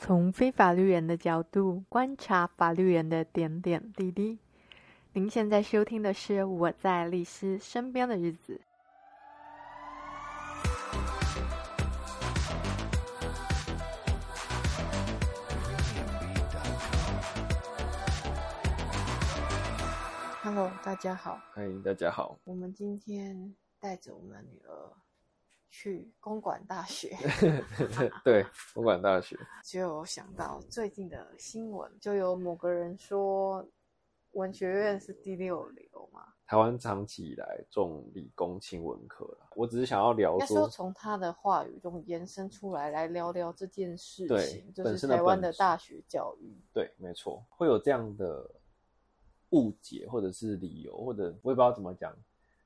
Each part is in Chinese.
从非法律人的角度观察法律人的点点滴滴。您现在收听的是《我在律师身边的日子》。Hello，大家好。欢迎大家好。我们今天带着我们的女儿。去公馆大学，对，公馆大学 就有想到最近的新闻，就有某个人说文学院是第六流嘛。台湾长期以来重理工轻文科了，我只是想要聊说，说从他的话语中延伸出来，来聊聊这件事情，对，就是台湾的大学教育。对，没错，会有这样的误解或者是理由，或者我也不知道怎么讲。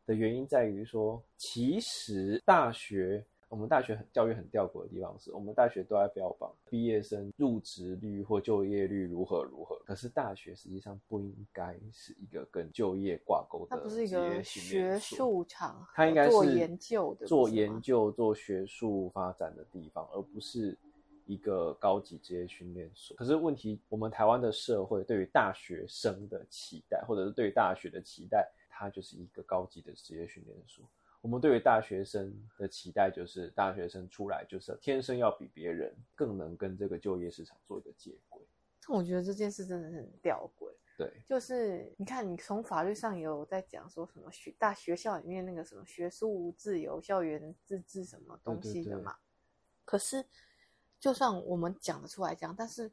的原因在于说，其实大学我们大学很教育很吊诡的地方是，我们大学都在标榜毕业生入职率或就业率如何如何，可是大学实际上不应该是一个跟就业挂钩的，它不是一个学术场，它应该是做研究的，做研究、做学术发展的地方，而不是一个高级职业训练所。可是问题，我们台湾的社会对于大学生的期待，或者是对于大学的期待。它就是一个高级的职业训练所。我们对于大学生的期待，就是大学生出来就是天生要比别人更能跟这个就业市场做一个接轨。但我觉得这件事真的是很吊诡。对，就是你看，你从法律上也有在讲说什么学大学校里面那个什么学术自由、校园自治什么东西的嘛。对对对。可是，就算我们讲得出来讲，但是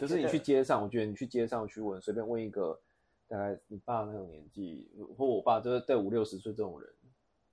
就是你去街上，我觉得你去街上去问，随便问一个。大概你爸那种年纪，或我爸就是对五六十岁这种人，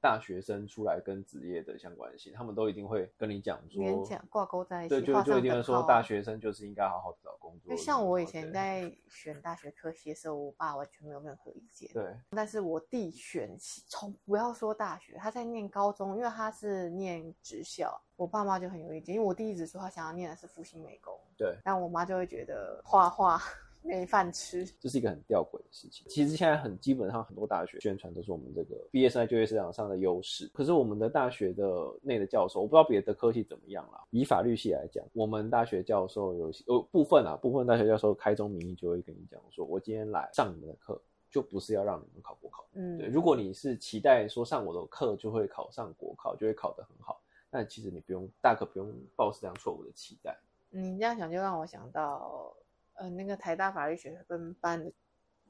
大学生出来跟职业的相关性，他们都一定会跟你讲说，讲挂钩在一起，对，就就一定会说大学生就是应该好好的找工作。像我以前在选大学科系的时候，我爸完全没有任何意见。对，但是我弟选从不要说大学，他在念高中，因为他是念职校，我爸妈就很有意见，因为我弟一直说他想要念的是复兴美工。对，但我妈就会觉得画画。没饭吃，这是一个很吊诡的事情。其实现在很基本上很多大学宣传都是我们这个毕业生在就业市场上的优势。可是我们的大学的内的教授，我不知道别的科系怎么样啦。以法律系来讲，我们大学教授有有部分啊，部分大学教授开宗明义就会跟你讲说，我今天来上你们的课，就不是要让你们考国考。嗯，对。如果你是期待说上我的课就会考上国考，就会考得很好，那其实你不用，大可不用抱持这样错误的期待。你这样想就让我想到。呃，那个台大法律学分班的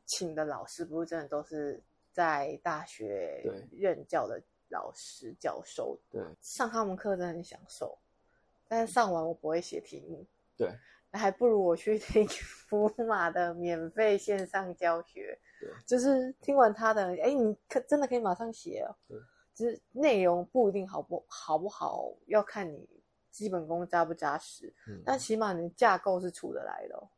请的老师，不是真的都是在大学任教的老师教授。对，上他们课真的很享受，但是上完我不会写题目。对，那还不如我去听 福马的免费线上教学。对，就是听完他的，哎，你可真的可以马上写哦。对，就是内容不一定好不好不好，要看你基本功扎不扎实。嗯，但起码你架构是出得来的哦。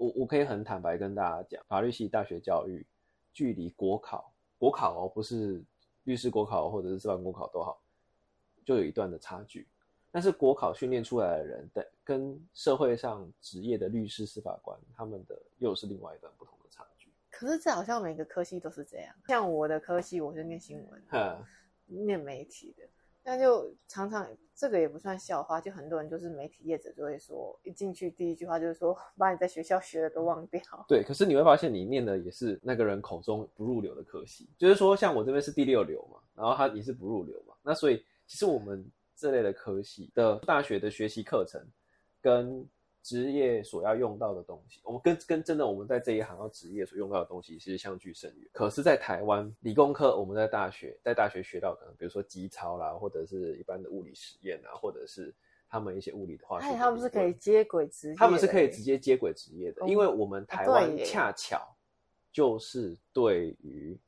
对我，我可以很坦白跟大家讲，法律系大学教育距离国考，国考哦，不是律师国考或者是司法国考都好，就有一段的差距。但是国考训练出来的人，的跟社会上职业的律师、司法官，他们的又是另外一段不同的差距。可是这好像每个科系都是这样，像我的科系，我是念新闻，嗯，念媒体的。那就常常这个也不算笑话，就很多人就是媒体业者就会说，一进去第一句话就是说，把你在学校学的都忘掉。对，可是你会发现你念的也是那个人口中不入流的科系，就是说像我这边是第六流嘛，然后他也是不入流嘛，那所以其实我们这类的科系的大学的学习课程跟。职业所要用到的东西，我们跟跟真的我们在这一行要职业所用到的东西其实相距甚远。可是，在台湾理工科，我们在大学在大学学到可能，比如说机操啦，或者是一般的物理实验啊，或者是他们一些物理的化学的，他们是可以接轨职业，他们是可以直接接轨职业的，因为我们台湾恰巧就是对于。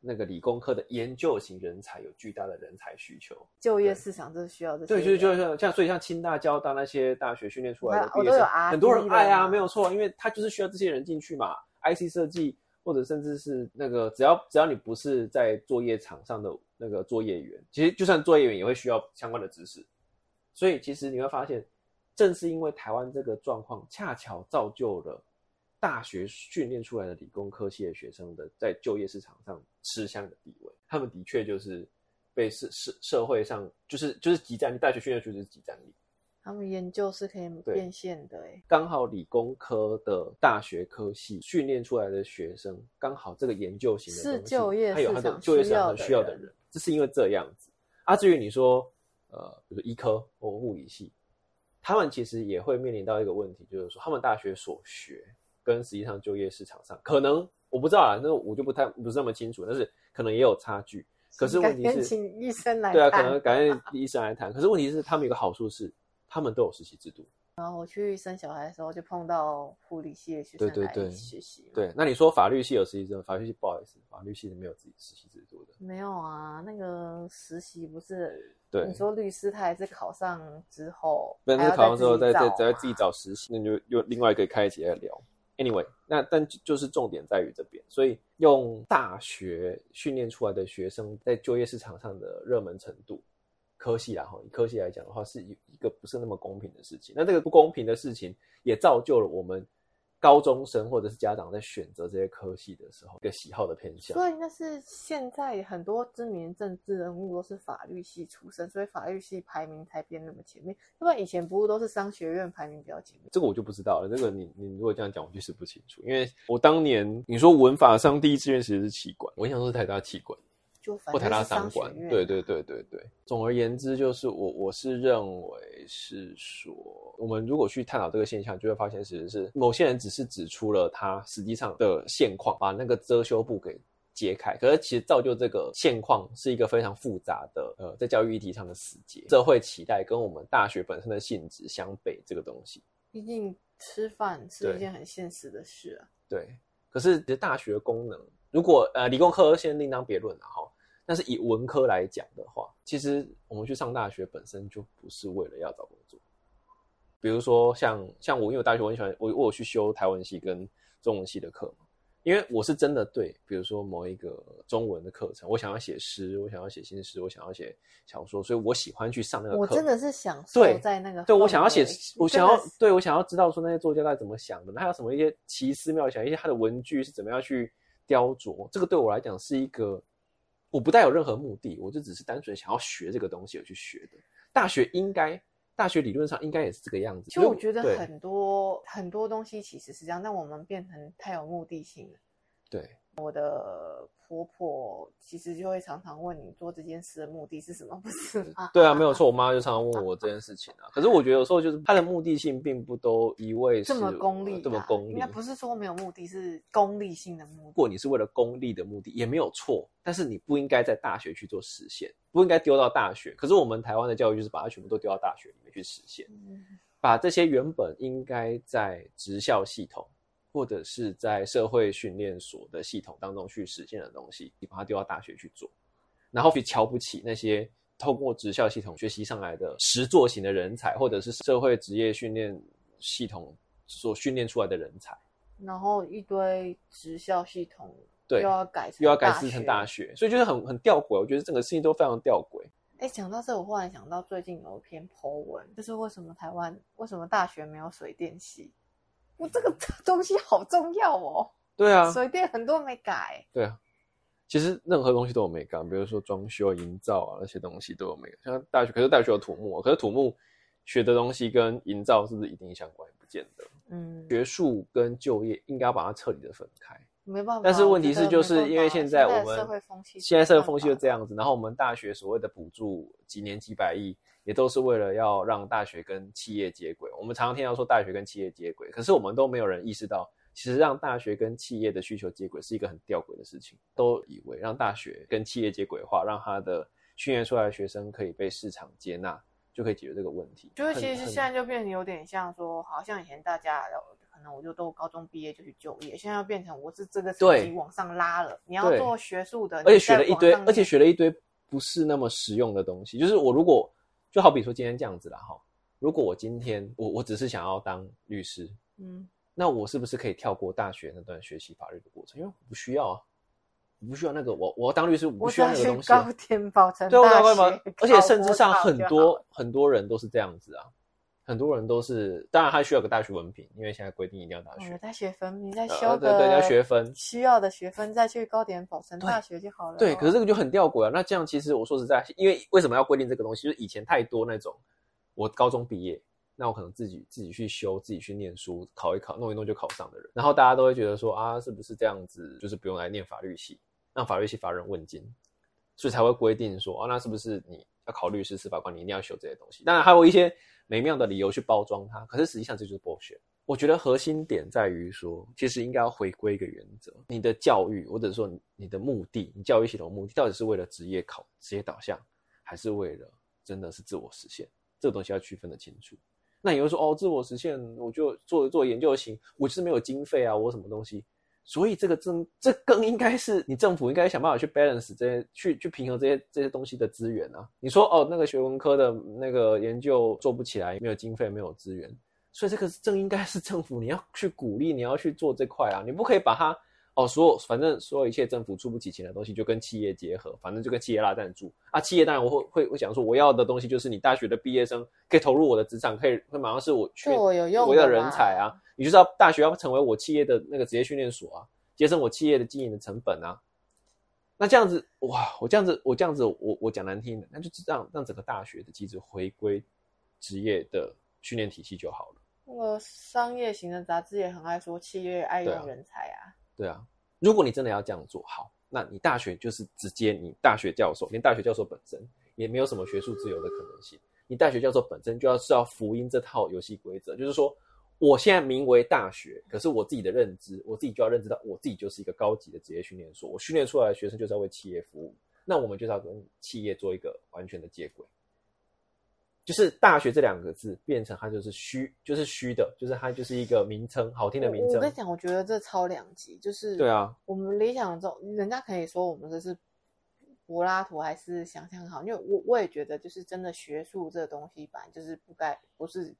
那个理工科的研究型人才有巨大的人才需求，就业市场就是需要这些。对，就是就是像所以像清大、交大那些大学训练出来的毕业生，很多人爱啊，没有错，因为他就是需要这些人进去嘛。IC 设计或者甚至是那个，只要只要你不是在作业场上的那个作业员，其实就算作业员也会需要相关的知识。所以其实你会发现，正是因为台湾这个状况，恰巧造就了。大学训练出来的理工科系的学生的在就业市场上吃香的地位，他们的确就是被社社社会上就是就是即战力，大学训练出就是即战力，他们研究是可以变现的，哎，刚好理工科的大学科系训练出来的学生，刚好这个研究型的是就业他有他的就业市场需要的人，这是因为这样子。啊，至于你说，呃，比如医科或物理系，他们其实也会面临到一个问题，就是说他们大学所学跟实际上就业市场上，可能我不知道啊，那我就不太不是那么清楚，但是可能也有差距。可是问题是，请医生来对啊，可能感谢医生来谈。可是问题是，他们有个好处是。他们都有实习制度，然后我去生小孩的时候就碰到护理系的学生来实习。对，那你说法律系有实习制度？法律系不好意思，法律系是没有自己实习制度的。没有啊，那个实习不是？对，你说律师他还是考上之后，不是考上之后再再再自己找实习，那就又另外可以开一起来聊。Anyway，那但就是重点在于这边，所以用大学训练出来的学生在就业市场上的热门程度。科系啦，哈，以科系来讲的话，是一一个不是那么公平的事情。那这个不公平的事情，也造就了我们高中生或者是家长在选择这些科系的时候，一个喜好的偏向。所以那是现在很多知名政治人物都是法律系出身，所以法律系排名才变那么前面。要不然以前不是都是商学院排名比较前面？这个我就不知道了。这个你你如果这样讲，我就是不清楚。因为我当年你说文法上第一志愿其实是企管，我印象中是台大气管。或台大商管，对对对对对。总而言之，就是我我是认为是说，我们如果去探讨这个现象，就会发现其实是某些人只是指出了他实际上的现况，把那个遮羞布给揭开。可是其实造就这个现况是一个非常复杂的，呃，在教育议题上的死结。社会期待跟我们大学本身的性质相悖，这个东西。毕竟吃饭是一件很现实的事啊。对。对可是其实大学功能，如果呃理工科先另当别论了哈。但是以文科来讲的话，其实我们去上大学本身就不是为了要找工作。比如说像像我，因为我大学我很喜欢我我有去修台湾系跟中文系的课嘛，因为我是真的对，比如说某一个中文的课程，我想要写诗，我想要写新诗，我想要写小说，所以我喜欢去上那个课。我真的是享受在那个对，对我想要写，我想要对我想要知道说那些作家在怎么想的，他有什么一些奇思妙想，一些他的文具是怎么样去雕琢，这个对我来讲是一个。我不带有任何目的，我就只是单纯想要学这个东西而去学的。大学应该，大学理论上应该也是这个样子。其实我觉得很多很多东西其实是这样，但我们变成太有目的性了。对。我的婆婆其实就会常常问你做这件事的目的是什么，不是吗？对啊，没有错。我妈就常常问我这件事情啊。可是我觉得有时候就是她的目的性并不都一味是这么功利，这么功利。应该不是说没有目的，是功利性的目的。如果你是为了功利的目的，也没有错。但是你不应该在大学去做实现，不应该丢到大学。可是我们台湾的教育就是把它全部都丢到大学里面去实现，把这些原本应该在职校系统。或者是在社会训练所的系统当中去实现的东西，你把它丢到大学去做，然后去瞧不起那些透过职校系统学习上来的实作型的人才，或者是社会职业训练系统所训练出来的人才，然后一堆职校系统对又要改又要改制成大学，所以就是很很吊诡。我觉得整个事情都非常吊诡。哎，讲到这，我忽然想到最近有一篇 po 文，就是为什么台湾为什么大学没有水电系？我 这个东西好重要哦。对啊，水电很多没改。对啊，其实任何东西都有美感，比如说装修、营造啊那些东西都有美感。像大学，可是大学有土木，可是土木学的东西跟营造是不是一定相关？不见得。嗯，学术跟就业应该要把它彻底的分开。没办法。但是问题是，就是因为现在我们社会风气，现在社会风气就这样子。然后我们大学所谓的补助几年几百亿。也都是为了要让大学跟企业接轨。我们常常听到说大学跟企业接轨，可是我们都没有人意识到，其实让大学跟企业的需求接轨是一个很吊诡的事情。都以为让大学跟企业接轨的话，让他的训练出来的学生可以被市场接纳，就可以解决这个问题。就是其实现在就变得有点像说，好像以前大家可能我就都高中毕业就去就业，现在要变成我是这个成绩往上拉了，你要做学术的，而且学了一堆，而且学了一堆不是那么实用的东西。就是我如果。就好比说今天这样子了哈，如果我今天我我只是想要当律师，嗯，那我是不是可以跳过大学那段学习法律的过程？因为我不需要啊，我不需要那个我我要当律师我不需要那个东西啊。高天宝成对，我高天宝成，而且甚至上很多很多人都是这样子啊。很多人都是，当然他需要个大学文凭，因为现在规定一定要大学。大学分，你再修个对对，要学分，需要的学分再去高点保存大学就好了。对，可是这个就很吊诡啊。那这样其实我说实在，因为为什么要规定这个东西？就是以前太多那种，我高中毕业，那我可能自己自己去修，自己去念书，考一考，弄一弄就考上的人。然后大家都会觉得说啊，是不是这样子，就是不用来念法律系，让法律系乏人问津，所以才会规定说啊，那是不是你要考律师、司法官，你一定要修这些东西？当然还有一些美妙的理由去包装它，可是实际上这就是剥削。我觉得核心点在于说，其实应该要回归一个原则：你的教育，或者说你的目的，你教育系统的目的，到底是为了职业考、职业导向，还是为了真的是自我实现？这个东西要区分得清楚。那有人说，哦，自我实现，我就做做研究型，我就是没有经费啊，我什么东西？所以这个政，这更应该是你政府应该想办法去 balance 这些，去去平衡这些这些东西的资源啊。你说，哦，那个学文科的那个研究做不起来，没有经费，没有资源。所以这个是正应该是政府，你要去鼓励，你要去做这块啊，你不可以把它哦，所有反正所有一切政府出不起钱的东西就跟企业结合，反正就跟企业拉赞助啊。企业当然我会会会想说，我要的东西就是你大学的毕业生可以投入我的职场，可以会马上是我去我有用我要人才啊。你就知道大学要成为我企业的那个职业训练所啊，节省我企业的经营的成本啊。那这样子哇，我这样子我这样子我我讲难听的，那就让让整个大学的机制回归职业的训练体系就好了。那个商业型的杂志也很爱说企业爱用人才啊。对啊，如果你真的要这样做好，那你大学就是直接你大学教授，连大学教授本身也没有什么学术自由的可能性。你大学教授本身就要是要福音这套游戏规则，就是说，我现在名为大学，可是我自己的认知，我自己就要认知到，我自己就是一个高级的职业训练所，我训练出来的学生就是要为企业服务，那我们就是要跟企业做一个完全的接轨。就是大学这两个字变成它就是虚，就是虚的，就是它就是一个名称，好听的名称。我跟你讲，我觉得这超两极，就是对啊，我们理想中，人家可以说我们这是柏拉图还是想象很好，因为我我也觉得，就是真的学术这东西吧，就是不该不是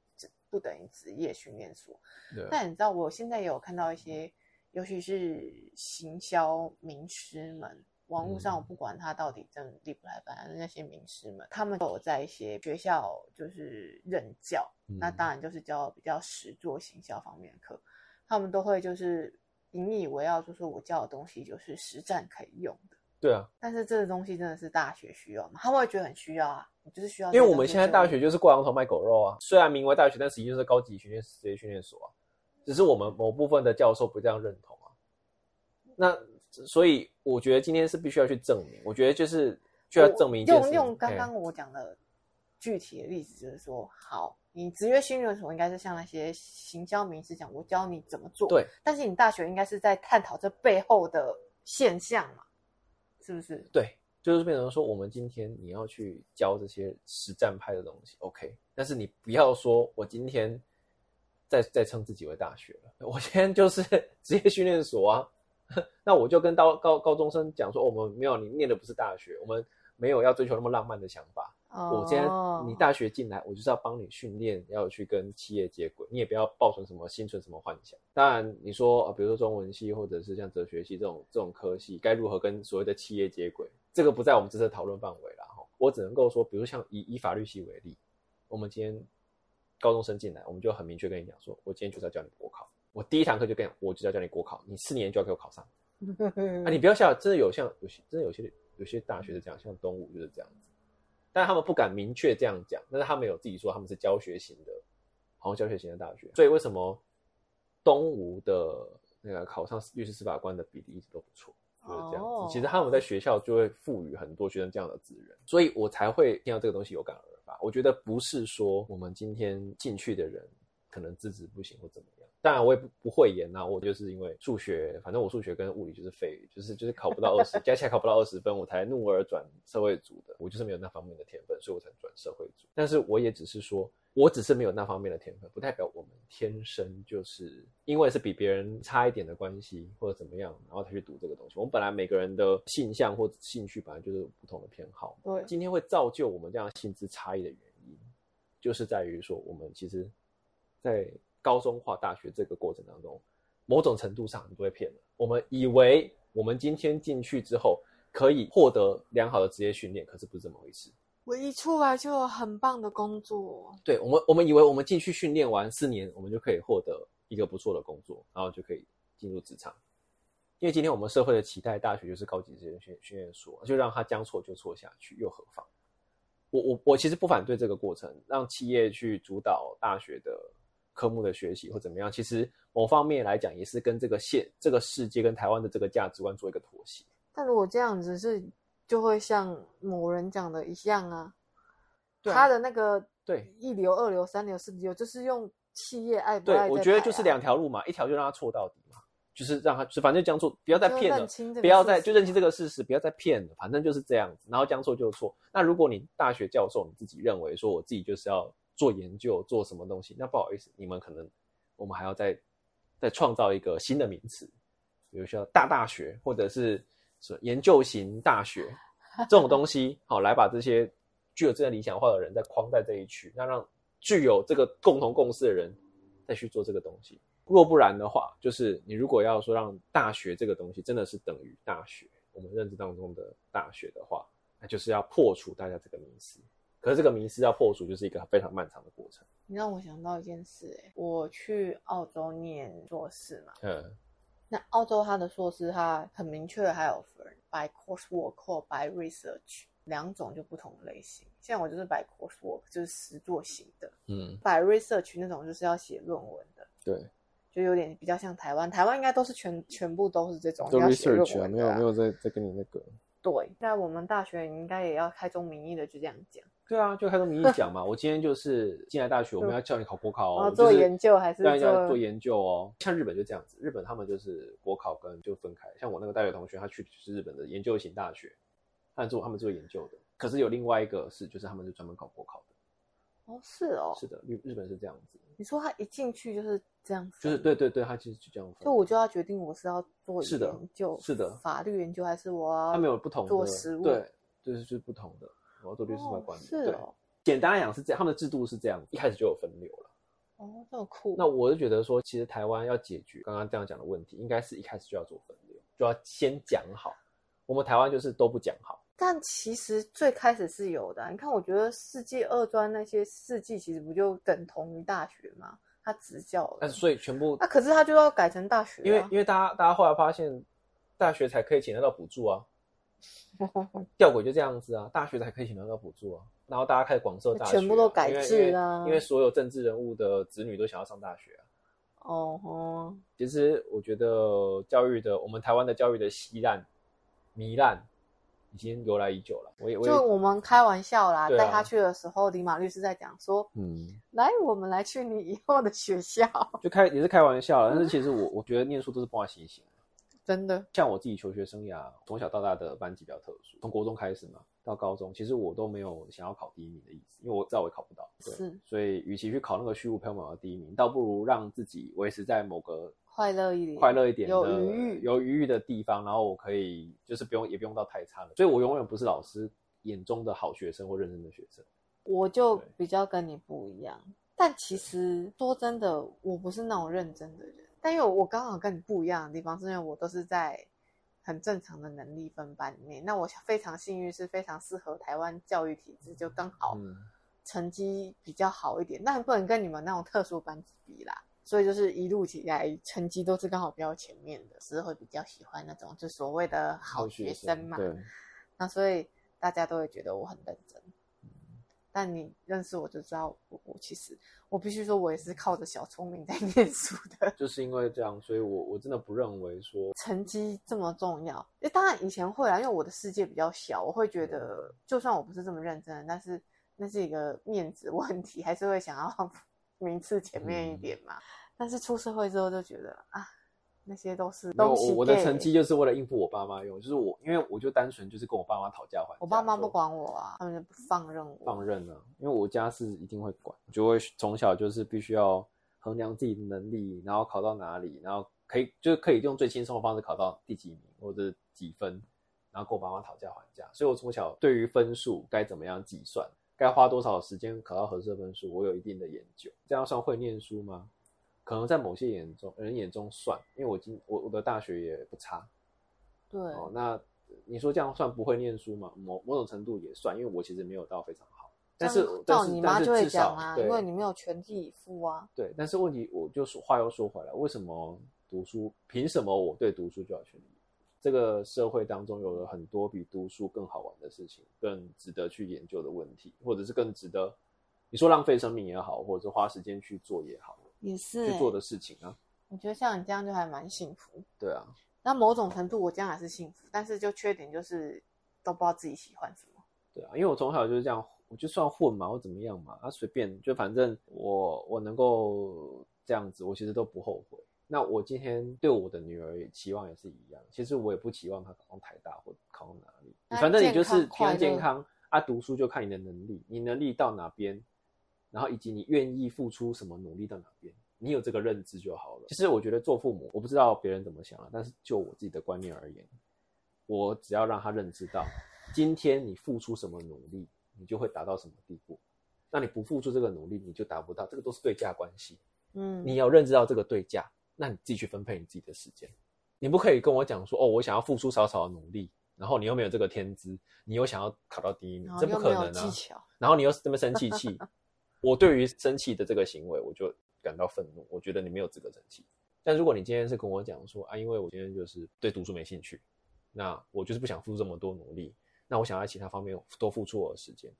不等于职业训练所。对。但你知道，我现在也有看到一些，尤其是行销名师们。网络上我不管他到底真厉不来，反正那些名师们，他们都有在一些学校就是任教，嗯、那当然就是教比较实做行销方面的课，他们都会就是引以为傲，就是我教的东西就是实战可以用的。对啊，但是这个东西真的是大学需要吗？他们会觉得很需要啊，就是需要。因为我们现在大学就是挂羊头卖狗肉啊，虽然名为大学，但实际就是高级训练职业训练所啊，只是我们某部分的教授不这样认同啊。那。所以我觉得今天是必须要去证明，我觉得就是就要证明用用刚刚我讲的具体的例子，就是说，好，你职业训练所应该是像那些行销名师讲，我教你怎么做，对。但是你大学应该是在探讨这背后的现象嘛，是不是？对，就是变成说，我们今天你要去教这些实战派的东西，OK，但是你不要说我今天再再称自己为大学了，我今天就是 职业训练所啊。那我就跟高高高中生讲说，我们没有，你念的不是大学，我们没有要追求那么浪漫的想法。Oh. 我今天你大学进来，我就是要帮你训练，要去跟企业接轨。你也不要抱存什么心存什么幻想。当然，你说比如说中文系或者是像哲学系这种这种科系，该如何跟所谓的企业接轨，这个不在我们这次讨论范围了哈。我只能够说，比如像以以法律系为例，我们今天高中生进来，我们就很明确跟你讲说，我今天就是要教你国考。我第一堂课就跟我就要叫你国考，你四年就要给我考上。啊，你不要笑，真的有像有些真的有些有些大学是这样，像东吴就是这样子，但他们不敢明确这样讲，但是他们有自己说他们是教学型的，好像教学型的大学。所以为什么东吴的那个考上律师、司法官的比例一直都不错，就是这样子。其实他们在学校就会赋予很多学生这样的资源，所以我才会听到这个东西有感而发。我觉得不是说我们今天进去的人可能资质不行或怎么样。当然我也不不会演呐，我就是因为数学，反正我数学跟物理就是废，就是就是考不到二十，加起来考不到二十分，我才怒而转社会组的。我就是没有那方面的天分，所以我才转社会组。但是我也只是说，我只是没有那方面的天分，不代表我们天生就是因为是比别人差一点的关系或者怎么样，然后才去读这个东西。我们本来每个人的性向或兴趣本来就是不同的偏好。对，今天会造就我们这样性质差异的原因，就是在于说我们其实，在。高中化大学这个过程当中，某种程度上你不会骗了。我们以为我们今天进去之后可以获得良好的职业训练，可是不是这么回事。我一出来就有很棒的工作。对，我们，我们以为我们进去训练完四年，我们就可以获得一个不错的工作，然后就可以进入职场。因为今天我们社会的期待，大学就是高级职业训训练所，就让他将错就错下去，又何妨？我我我其实不反对这个过程，让企业去主导大学的科目的学习或怎么样。其实某方面来讲，也是跟这个现这个世界跟台湾的这个价值观做一个妥协。但如果这样子是，就会像某人讲的一样啊，对啊，他的那个对一流、二流、三流、四流，就是用企业爱不爱、啊。对，我觉得就是两条路嘛，一条就让他错到底嘛，就是让他就反正将错，不要再骗了，不要再就认清这个事实，不要再骗了，反正就是这样子，然后将错就错。那如果你大学教授你自己认为说我自己就是要做研究，做什么东西，那不好意思，你们可能我们还要再再创造一个新的名词，比如说大大学或者是。是研究型大学 这种东西，好来把这些具有这些理想化的人再框在这一区，那让具有这个共同共识的人再去做这个东西。若不然的话，就是你如果要说让大学这个东西真的是等于大学，我们认知当中的大学的话，那就是要破除大家这个迷思。可是这个迷思要破除，就是一个非常漫长的过程。你让我想到一件事，欸，我去澳洲念硕士嘛，嗯。那澳洲它的硕士，它很明确的还有分 by coursework 或 by research 两种就不同的类型。像我就是 by coursework，就是实作型的，嗯，by research 那种就是要写论文的，对，就有点比较像台湾，台湾应该都是全全部都是这种要写论文的，啊，没有没有在在跟你那个。对，在我们大学应该也要开宗明义的就这样讲。对啊，就开宗明义讲嘛。我今天就是进来大学，我们要叫你考国考哦，做研究还是当然要做研究哦。像日本就这样子，日本他们就是国考跟就分开。像我那个大学同学，他去是日本的研究型大学，他做他们做研究的。可是有另外一个是，就是他们是专门考国考的。哦，是哦，是的，日日本是这样子。你说他一进去就是这样子，就是对对对，他其实就这样子。就我就要决定我是要做研究，是的，法律研究还是我要他没有不同的做对，就是就是不同的。我要做律师法官，是哦。简单来讲是这样，他们的制度是这样，一开始就有分流了。哦，这么酷。那我就觉得说，其实台湾要解决刚刚这样讲的问题，应该是一开始就要做分流，就要先讲好。我们台湾就是都不讲好。但其实最开始是有的啊。你看，我觉得世纪二专那些世纪其实不就等同于大学吗？他职教，但是所以全部那可是他就要改成大学啊，因为因为大家大家后来发现，大学才可以请得到补助啊。吊诡就这样子啊，大学才可以请得到补助啊。然后大家开始广设大学，全部都改制啊，因为所有政治人物的子女都想要上大学啊。哦吼，其实我觉得教育的，我们台湾的教育的稀烂、糜烂。已经由来已久了。我也，就我们开玩笑啦，带、啊、他去的时候，李马律师在讲说：“嗯，来，我们来去你以后的学校。”就开也是开玩笑，但是其实我我觉得念书都是挂心型，真的。像我自己求学生涯，从小到大的班级比较特殊，从国中开始嘛，到高中，其实我都没有想要考第一名的意思，因为我知道我也考不到。对，是，所以与其去考那个虚无缥缈的第一名，倒不如让自己维持在某个。快乐一点，快乐一点，有余裕，有余裕的地方，然后我可以就是不用，也不用到太差了，所以我永远不是老师眼中的好学生或认真的学生。我就比较跟你不一样，但其实说真的，我不是那种认真的人。但因为我刚好跟你不一样的地方，是因为我都是在很正常的能力分班里面。那我非常幸运，是非常适合台湾教育体制，就刚好成绩比较好一点。那、嗯、不能跟你们那种特殊班级比啦。所以就是一路起来，成绩都是刚好比较前面的，是会比较喜欢那种就所谓的好学生嘛。对。那所以大家都会觉得我很认真。嗯。但你认识我就知道我，我其实我必须说，我也是靠着小聪明在 念书的。就是因为这样，所以我我真的不认为说成绩这么重要。诶，当然以前会啦，因为我的世界比较小，我会觉得就算我不是这么认真，但是那是一个面子问题，还是会想要。名次前面一点嘛，嗯、但是出社会之后就觉得啊，那些都是东西。我的成绩就是为了应付我爸妈用，就是我，因为我就单纯就是跟我爸妈讨价还价。我爸妈不管我啊，他们就不放任我。放任了、啊，因为我家是一定会管，就会从小就是必须要衡量自己的能力，然后考到哪里，然后可以就是可以用最轻松的方式考到第几名或者几分，然后跟我爸妈讨价还价。所以我从小对于分数该怎么样计算。该花多少时间考到合适的分数？我有一定的研究，这样算会念书吗？可能在某些眼中人眼中算，因为我今我我的大学也不差。对哦，那你说这样算不会念书吗？某某种程度也算，因为我其实没有到非常好。但是到你妈就会讲啊，因为你没有全力以赴啊。对，但是问题我就说话又说回来，为什么读书？凭什么我对读书就要全力？这个社会当中有了很多比读书更好玩的事情，更值得去研究的问题，或者是更值得你说浪费生命也好，或者是花时间去做也好，也是去做的事情啊。我觉得像你这样就还蛮幸福。对啊，那某种程度我这样还是幸福，但是就缺点就是都不知道自己喜欢什么。对啊，因为我从小就是这样，我就算混嘛，或怎么样嘛，啊随便，就反正我我能够这样子，我其实都不后悔。那我今天对我的女儿也期望也是一样，其实我也不期望她考上台大或考到哪里，反正你就是平安健康啊，读书就看你的能力，你能力到哪边，然后以及你愿意付出什么努力到哪边，你有这个认知就好了。其实我觉得做父母，我不知道别人怎么想啊，但是就我自己的观念而言，我只要让他认知到，今天你付出什么努力，你就会达到什么地步，那你不付出这个努力，你就达不到，这个都是对价关系。嗯，你要认知到这个对价。那你自己去分配你自己的时间，你不可以跟我讲说哦，我想要付出少少的努力，然后你又没有这个天资，你又想要考到第一名，这不可能啊！然后你又这么生气气，我对于生气的这个行为，我就感到愤怒。我觉得你没有资格生气。但如果你今天是跟我讲说啊，因为我今天就是对读书没兴趣，那我就是不想付出这么多努力，那我想在其他方面多付出我的时间，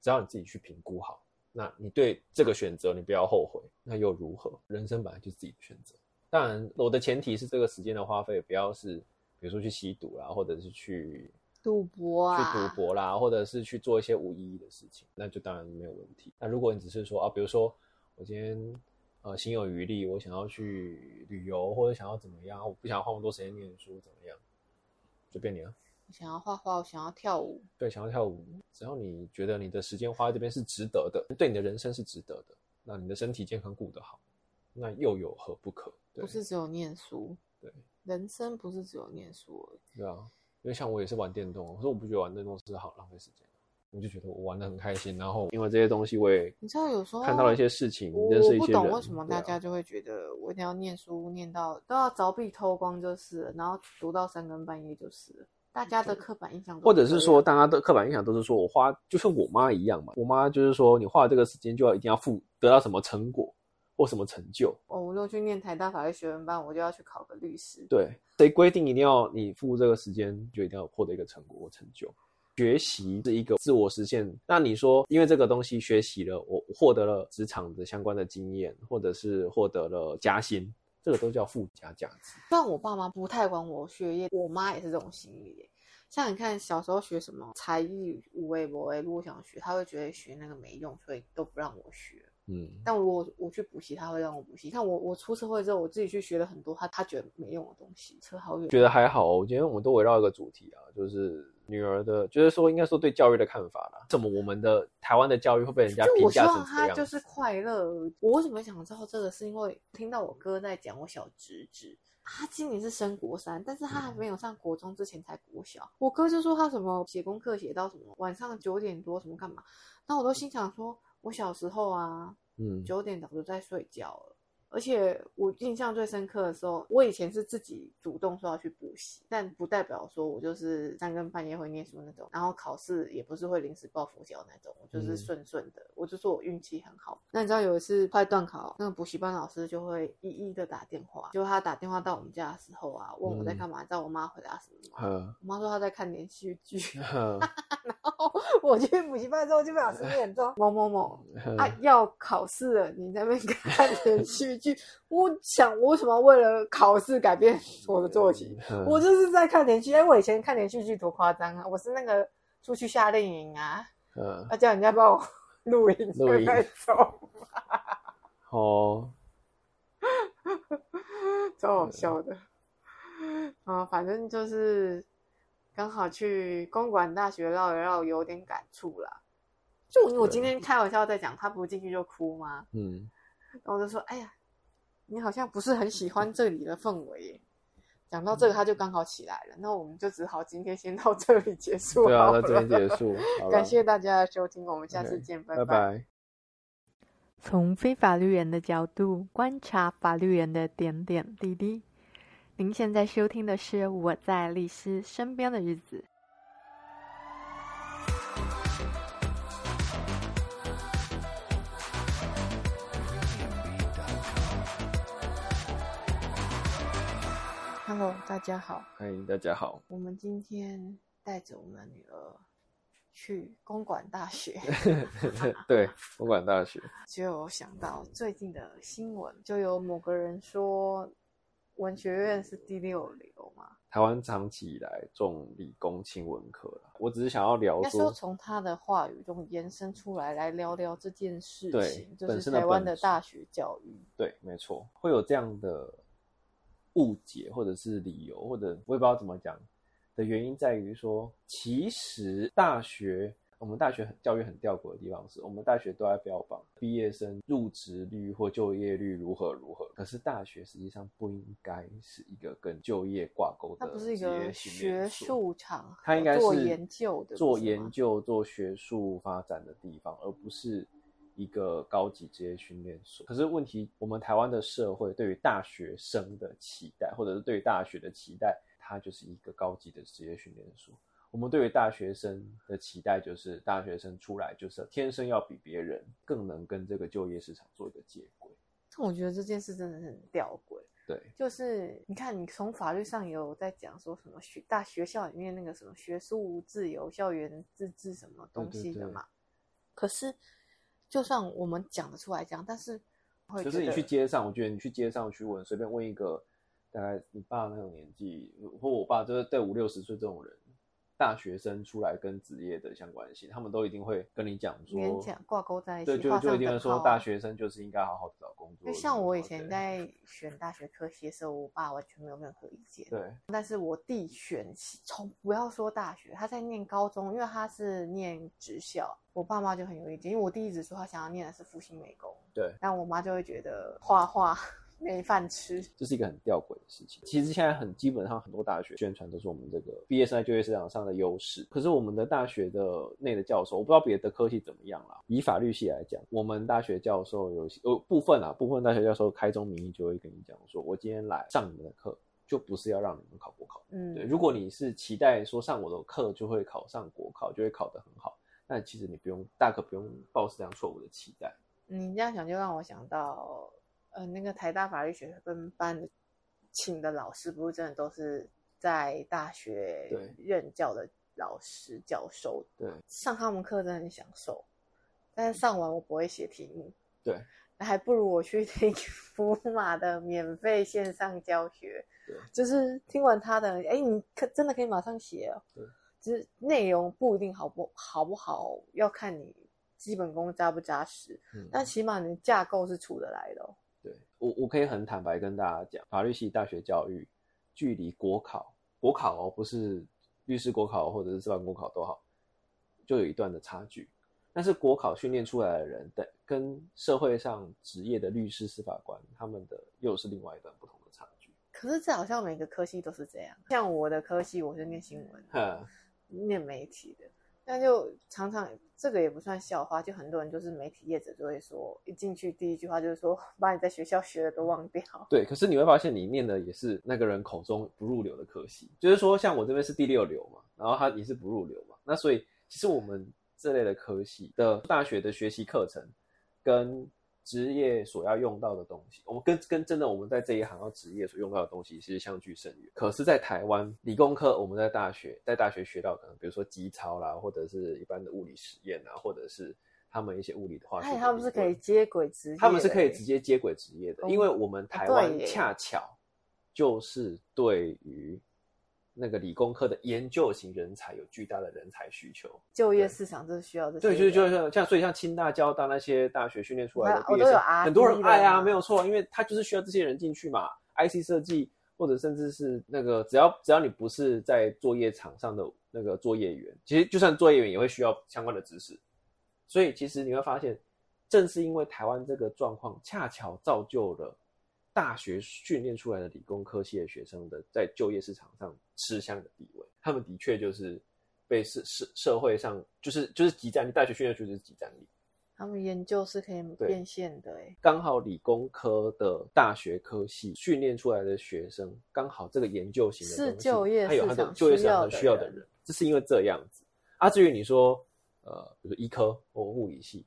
只要你自己去评估好，那你对这个选择你不要后悔，那又如何？人生本来就是自己的选择。当然，我的前提是这个时间的花费不要是，比如说去吸毒啦，或者是去赌博啊，去赌博啦，或者是去做一些无意义的事情，那就当然没有问题。那如果你只是说啊，比如说我今天呃心有余力，我想要去旅游，或者想要怎么样，我不想要花那么多时间念书，怎么样，随便你啊。我想要画画，我想要跳舞，对，想要跳舞，只要你觉得你的时间花在这边是值得的，对你的人生是值得的，那你的身体健康顾得好，那又有何不可？不是只有念书，对，人生不是只有念书而已。对啊，因为像我也是玩电动，可是我不觉得玩电动是好浪费时间，我就觉得我玩的很开心。然后因为这些东西，我也你知道有时候看到了一些事情，认识一些人。我不懂为什么大家就会觉得我一定要念书，念到都要凿壁偷光就是了，然后读到三更半夜就是了。大家的刻板印象，或者是说大家的刻板印象都是说我花就像我妈一样嘛，我妈就是说你花了这个时间就要一定要付得到什么成果。或什么成就？哦，我都去念台大法律学院班，我就要去考个律师。对，谁规定一定要你付这个时间就一定要获得一个成果或成就？学习是一个自我实现。那你说，因为这个东西学习了，我获得了职场的相关的经验，或者是获得了加薪，这个都叫附加价值。但我爸妈不太管我学业，我妈也是这种心理。像你看，小时候学什么才艺、五位、博位，如果想学，他会觉得学那个没用，所以都不让我学。嗯，但我我去补习，他会让我补习。看我我出社会之后，我自己去学了很多他他觉得没用的东西，车好远。觉得还好，我今天我们都围绕一个主题啊，就是女儿的，就是说应该说对教育的看法啦。怎么我们的台湾的教育会被人家评价成这样？我希望他就是快乐。我为什么想知道这个？是因为听到我哥在讲我小侄子，他今年是升国三，但是他还没有上国中之前才国小。嗯、我哥就说他什么写功课写到什么晚上九点多什么干嘛，那我都心想说。我小时候啊，嗯，九点早就在睡觉了。而且我印象最深刻的时候，我以前是自己主动说要去补习，但不代表说我就是三更半夜会念书那种，然后考试也不是会临时抱佛脚那种，我就是顺顺的。嗯、我就说我运气很好。那你知道有一次快断考，那个补习班老师就会一一的打电话，就他打电话到我们家的时候啊，问我在干嘛，你知道我妈回答什么吗？嗯、我妈说她在看连续剧。嗯、然后我去补习班之后就被老师念说某某某啊要考试了，你在那边看连续剧。我想，我为什么为了考试改变我的作息？嗯、我就是在看连续剧。因为我以前看连续剧多夸张啊！我是那个出去夏令营啊，嗯，他叫人家帮我 录音录音走。哦，超好笑的。啊、嗯，反正就是刚好去公馆大学绕一绕，有点感触啦。就我今天开玩笑在讲，他不进去就哭吗？嗯，然后我就说，哎呀。你好像不是很喜欢这里的氛围耶。讲到这个，他就刚好起来了。嗯、那我们就只好今天先到这里结束。对啊，到这里结束。感谢大家的收听，我们下次见，拜拜。拜拜。从非法律人的角度观察法律人的点点滴滴。您现在收听的是《我在律师身边的日子》。Hello，大家好。欢迎大家好。我们今天带着我们的女儿去公馆大学。对，公馆大学。就有想到最近的新闻，就有某个人说文学院是第六流嘛。台湾长期以来重理工轻文科，我只是想要聊说，说从他的话语中延伸出来，来聊聊这件事情，就是台湾的大学教育。对，没错，会有这样的误解或者是理由，或者我也不知道怎么讲的原因，在于说，其实大学。我们大学很教育很吊诡的地方是，我们大学都在标榜毕业生入职率或就业率如何如何，可是大学实际上不应该是一个跟就业挂钩的，它不是一个学术场，它应该是做研究的，做研究、做学术发展的地方，而不是一个高级职业训练所。可是问题，我们台湾的社会对于大学生的期待，或者是对于大学的期待，它就是一个高级的职业训练所。我们对于大学生的期待就是，大学生出来就是天生要比别人更能跟这个就业市场做一个接轨。我觉得这件事真的是很吊诡。对，就是你看，你从法律上也有在讲说什么学大学校里面那个什么学术自由、校园自治什么东西的嘛。对对对。可是，就算我们讲得出来这样，但是会就是你去街上，我觉得你去街上去问，随便问一个大概你爸那种年纪，或我爸就是在五六十岁这种人。大学生出来跟职业的相关性，他们都一定会跟你讲说，勉强挂钩在一起，对，就就一定会说大学生就是应该好好的找工作。就像我以前在选大学科系的时候，我爸完全没有任何意见。对，但是我弟选从不要说大学，他在念高中，因为他是念职校，我爸妈就很有意见，因为我弟一直说他想要念的是复兴美工，对，但我妈就会觉得画画。没饭吃，这是一个很吊诡的事情。其实现在很基本上很多大学宣传都是我们这个毕业生在就业市场上的优势。可是我们的大学的内的教授，我不知道别的科系怎么样啦。以法律系来讲，我们大学教授有呃部分啊，部分大学教授开宗明义就会跟你讲说，我今天来上你们的课，就不是要让你们考国考。嗯，对。如果你是期待说上我的课就会考上国考，就会考得很好，那其实你不用，大可不用抱持这样错误的期待。你这样想就让我想到。呃，那个台大法律学分班请的老师，不是真的都是在大学任教的老师教授。对，上他们课真的很享受，但是上完我不会写题目。对，还不如我去听 福马的免费线上教学。对，就是听完他的，哎，你可真的可以马上写哦。对，就是内容不一定好不好不好，要看你基本功扎不扎实。嗯，但起码你的架构是出得来的哦。对我，我可以很坦白跟大家讲，法律系大学教育距离国考，国考哦，不是律师国考或者是司法国考都好，就有一段的差距。但是国考训练出来的人，的跟社会上职业的律师、司法官，他们的又是另外一段不同的差距。可是这好像每个科系都是这样，像我的科系，我是念新闻，嗯，念媒体的。那就常常这个也不算笑话，就很多人就是媒体业者就会说，一进去第一句话就是说，把你在学校学的都忘掉。对，可是你会发现你念的也是那个人口中不入流的科系，就是说像我这边是第六流嘛，然后他也是不入流嘛，那所以其实我们这类的科系的大学的学习课程跟。职业所要用到的东西，我们跟跟真的我们在这一行要职业所用到的东西其实相距甚远。可是，在台湾理工科，我们在大学在大学学到可能比如说机操啦，或者是一般的物理实验啊，或者是他们一些物理的化学，他们是可以接轨职业，他们是可以直接接轨职业的，因为我们台湾恰巧就是对于。那个理工科的研究型人才有巨大的人才需求，就业市场就是需要这些。对，就是就是像所以像清大、交大那些大学训练出来的毕业生，很多人爱啊，没有错，因为他就是需要这些人进去嘛。IC 设计或者甚至是那个，只要只要你不是在作业场上的那个作业员，其实就算作业员也会需要相关的知识。所以其实你会发现，正是因为台湾这个状况，恰巧造就了。大学训练出来的理工科系的学生的在就业市场上吃香的地位，他们的确就是被社社社会上就是就是即战力，大学训练出就是即战力。他们研究是可以变现的，哎，刚好理工科的大学科系训练出来的学生，刚好这个研究型的是就业他有他的就业市场需要的人，这是因为这样子。啊，至于你说，呃，比如说医科或物理系，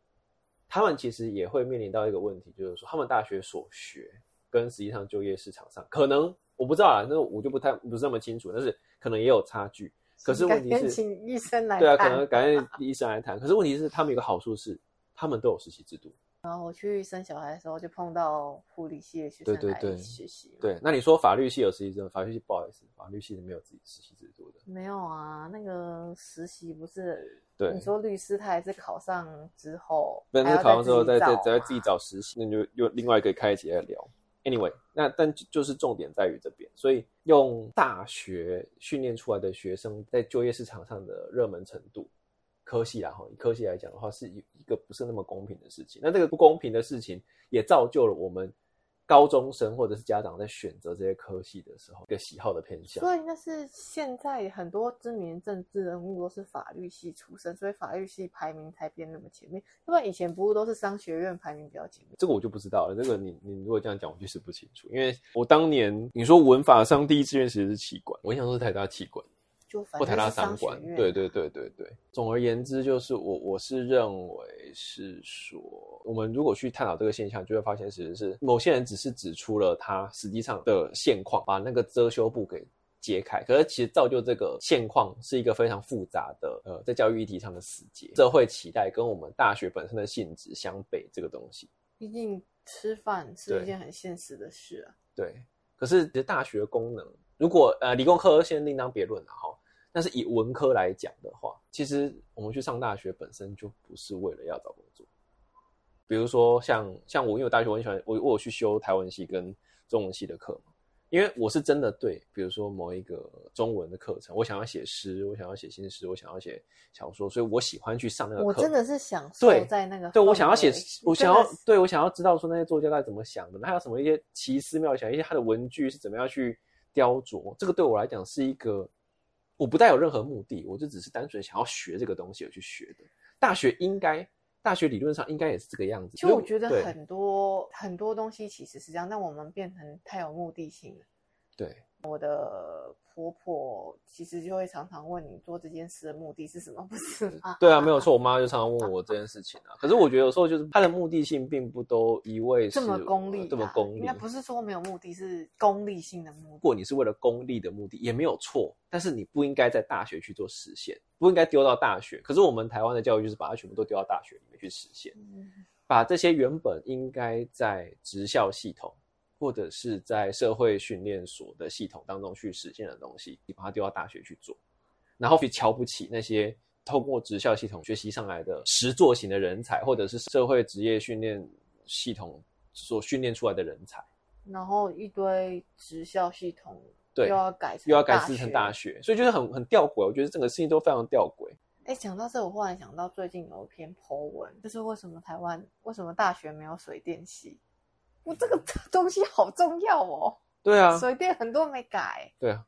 他们其实也会面临到一个问题，就是说他们大学所学。跟实际上就业市场上可能我不知道啊，那我就不太不是那么清楚，但是可能也有差距。可是问题是，请医生来对啊，可能感觉医生来谈。可是问题是，他们有个好处是，他们都有实习制度。然后我去生小孩的时候，就碰到护理系的学生来学习。对，那你说法律系有实习制度？法律系不好意思，法律系是没有自己实习制度的。没有啊，那个实习不是？对，你说律师他还是考上之后，不是考上之后再再再自己找实习，那就又另外一个开一起来聊。Anyway，那但就是重点在于这边，所以用大学训练出来的学生在就业市场上的热门程度。科系来，哈，以科系来讲的话，是一一个不是那么公平的事情。那这个不公平的事情，也造就了我们高中生或者是家长在选择这些科系的时候，一个喜好的偏向。所以那是现在很多知名政治人物都是法律系出身，所以法律系排名才变那么前面。要不然以前不是都是商学院排名比较前面？这个我就不知道了。这个你你如果这样讲，我确实不清楚。因为我当年你说文法上第一志愿其实是企管，我印象中是台大企管。不谈他三观，对对对对对。总而言之，就是我我是认为是说，我们如果去探讨这个现象，就会发现其实是某些人只是指出了他实际上的现况，把那个遮羞布给揭开。可是其实造就这个现况是一个非常复杂的呃，在教育议题上的死结。社会期待跟我们大学本身的性质相悖，这个东西。毕竟吃饭是一件很现实的事啊。对。对可是其实大学功能，如果呃理工科先另当别论了哈。但是以文科来讲的话，其实我们去上大学本身就不是为了要找工作。比如说像像我，因为我大学我很喜欢我我有去修台湾系跟中文系的课嘛，因为我是真的对，比如说某一个中文的课程，我想要写诗，我想要写新诗，我想要写小说，所以我喜欢去上那个课。我真的是享受在那个对，对我想要写，我想要对我想要知道说那些作家在怎么想的，他有什么一些奇思妙想，一些他的文具是怎么样去雕琢，这个对我来讲是一个。我不带有任何目的，我就只是单纯想要学这个东西而去学的。大学应该，大学理论上应该也是这个样子。其实我觉得很多很多东西其实是这样，但我们变成太有目的性了。对，我的。婆婆其实就会常常问你做这件事的目的是什么，不是吗？对啊，没有错。我妈就常常问我这件事情啊。可是我觉得有时候就是她的目的性并不都一味是这么功利，这么功利。应该不是说没有目的，是功利性的目的。如果你是为了功利的目的，也没有错。但是你不应该在大学去做实现，不应该丢到大学。可是我们台湾的教育就是把它全部都丢到大学里面去实现，把这些原本应该在职校系统。或者是在社会训练所的系统当中去实现的东西，你把它丢到大学去做，然后去瞧不起那些透过职校系统学习上来的实作型的人才，或者是社会职业训练系统所训练出来的人才，然后一堆职校系统对又要改又要改制成大学，所以就是很很吊诡。我觉得整个事情都非常吊诡。哎，讲到这，我忽然想到最近有一篇 po 文，就是为什么台湾为什么大学没有水电系？我这个 东西好重要哦。对啊，水电很多没改。对啊，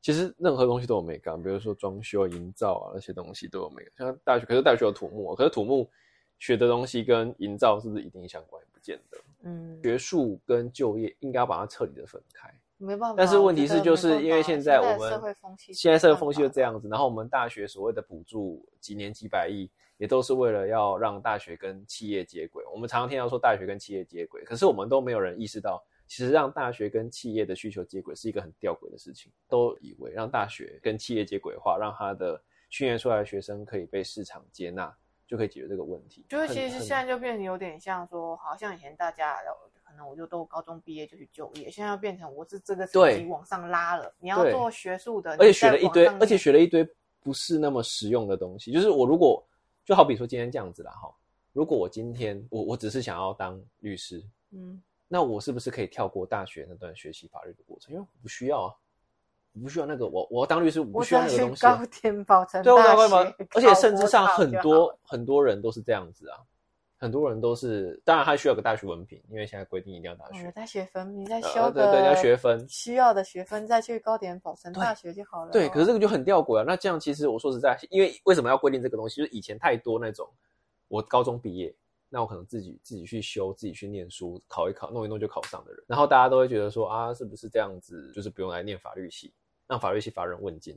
其实任何东西都有美感，比如说装修、营造啊那些东西都有美感。像大学，可是大学有土木，可是土木学的东西跟营造是不是一定相关？也不见得。嗯，学术跟就业应该要把它彻底的分开。没办法。但是问题是，就是因为现在我们现在社会风气就这样子，然后我们大学所谓的补助几年几百亿。也都是为了要让大学跟企业接轨。我们常常听到说大学跟企业接轨，可是我们都没有人意识到，其实让大学跟企业的需求接轨是一个很吊诡的事情。都以为让大学跟企业接轨的话，让他的训练出来的学生可以被市场接纳，就可以解决这个问题。就是其实现在就变成有点像说，好像以前大家可能我就都高中毕业就去就业，现在要变成我是这个成绩往上拉了，你要做学术的，而且学了一堆，而且学了一堆不是那么实用的东西。就是我如果。就好比说今天这样子啦哈，如果我今天我我只是想要当律师，嗯，那我是不是可以跳过大学那段学习法律的过程？因为我不需要啊，我不需要那个我我要当律师，我不需要那个东西啊。高天保成对，我懂吗？而且甚至上很多很多人都是这样子啊。很多人都是，当然他需要个大学文凭，因为现在规定一定要大学。有带学分，你再修个对对要学分，需要的学分再去高点保存大学就好了。对，可是这个就很吊诡啊。那这样其实我说实在，因为为什么要规定这个东西？就是以前太多那种，我高中毕业，那我可能自己自己去修，自己去念书，考一考，弄一弄就考上的人。然后大家都会觉得说啊，是不是这样子，就是不用来念法律系，让法律系乏人问津，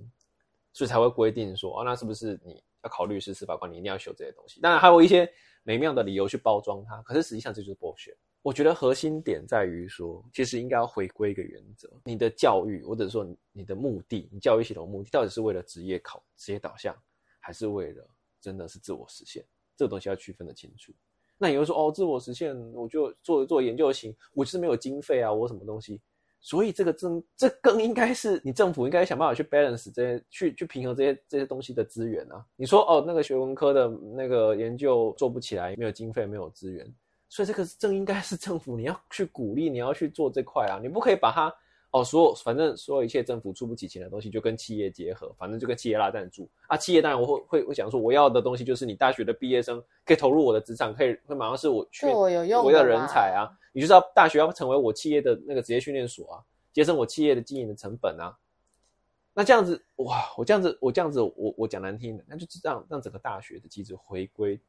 所以才会规定说啊，那是不是你要考律师、司法官，你一定要修这些东西？当然还有一些。美妙的理由去包装它，可是实际上这就是剥削。我觉得核心点在于说，其实应该要回归一个原则：你的教育，或者说你的目的，你教育系统的目的，到底是为了职业考、职业导向，还是为了真的是自我实现？这个东西要区分得清楚。那你会说，哦，自我实现，我就做做研究型，我就是没有经费啊，我什么东西？所以这个政，这更应该是你政府应该想办法去 balance 这些，去去平衡这些这些东西的资源啊。你说，哦，那个学文科的那个研究做不起来，没有经费，没有资源。所以这个是正应该是政府，你要去鼓励，你要去做这块啊，你不可以把它哦，所有反正所有一切政府出不起钱的东西就跟企业结合，反正就跟企业拉赞助啊。企业当然我会会会想说，我要的东西就是你大学的毕业生可以投入我的职场，可以会马上是我去我有用我的人才啊。你就知道大学要成为我企业的那个职业训练所啊，节省我企业的经营的成本啊。那这样子哇，我这样子我这样子我我讲难听的，那就让让整个大学的机制回归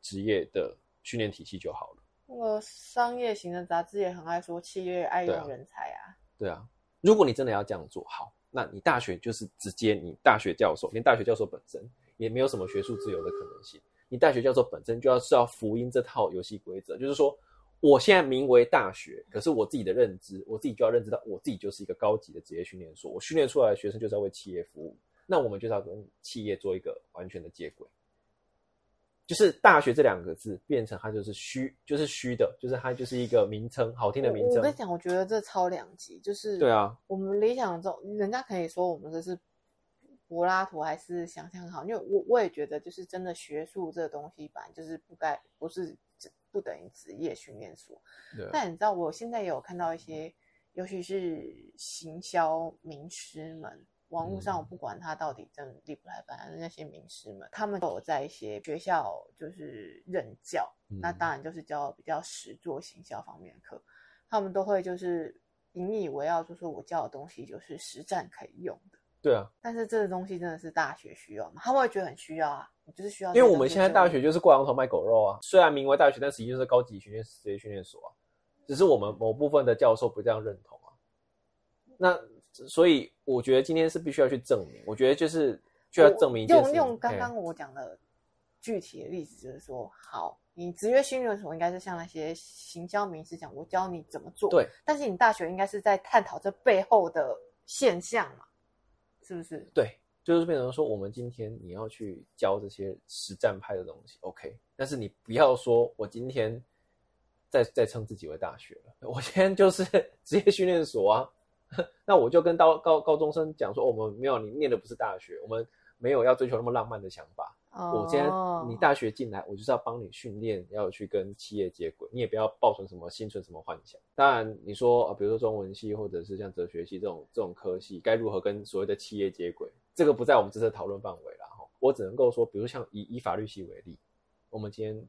职业的训练体系就好了。那个商业型的杂志也很爱说企业爱用人才啊。对啊。如果你真的要这样做好，那你大学就是直接你大学教授，连大学教授本身也没有什么学术自由的可能性。你大学教授本身就要是要福音这套游戏规则，就是说，我现在名为大学，可是我自己的认知，我自己就要认知到，我自己就是一个高级的职业训练所，我训练出来的学生就是要为企业服务，那我们就是要跟企业做一个完全的接轨。就是大学这两个字变成它就是虚，就是虚的，就是它就是一个名称，好听的名称。我跟你讲，我觉得这超两极，就是对啊，我们理想中，人家可以说我们这是柏拉图还是想象好，因为我我也觉得，就是真的学术这东西吧，就是不该不是不等于职业训练所。对。但你知道，我现在也有看到一些，尤其是行销名师们。网络上我不管他到底真厉不厉害，反正那些名师们，他们都有在一些学校就是任教，嗯、那当然就是教比较实做行销方面的课，他们都会就是引以为傲，就说我教的东西就是实战可以用的。对啊，但是这个东西真的是大学需要吗？他们会觉得很需要啊，你就是需要。因为我们现在大学就是挂羊头卖狗肉啊，虽然名为大学，但实际就是高级训练职业训练所啊，只是我们某部分的教授不这样认同啊。那。所以我觉得今天是必须要去证明，我觉得就是就要证明用用刚刚我讲的具体的例子，就是说，好，你职业训练所应该是像那些行销名师讲，我教你怎么做。对。但是你大学应该是在探讨这背后的现象嘛，是不是？对，就是变成说，我们今天你要去教这些实战派的东西，OK，但是你不要说我今天再再称自己为大学了，我今天就是 职业训练所啊。那我就跟高高高中生讲说，哦，我们没有，你念的不是大学，我们没有要追求那么浪漫的想法。Oh. 我今天你大学进来，我就是要帮你训练，要去跟企业接轨。你也不要抱存什么心存什么幻想。当然，你说啊，比如说中文系或者是像哲学系这种这种科系，该如何跟所谓的企业接轨，这个不在我们这次讨论范围了哈。我只能够说，比如像以以法律系为例，我们今天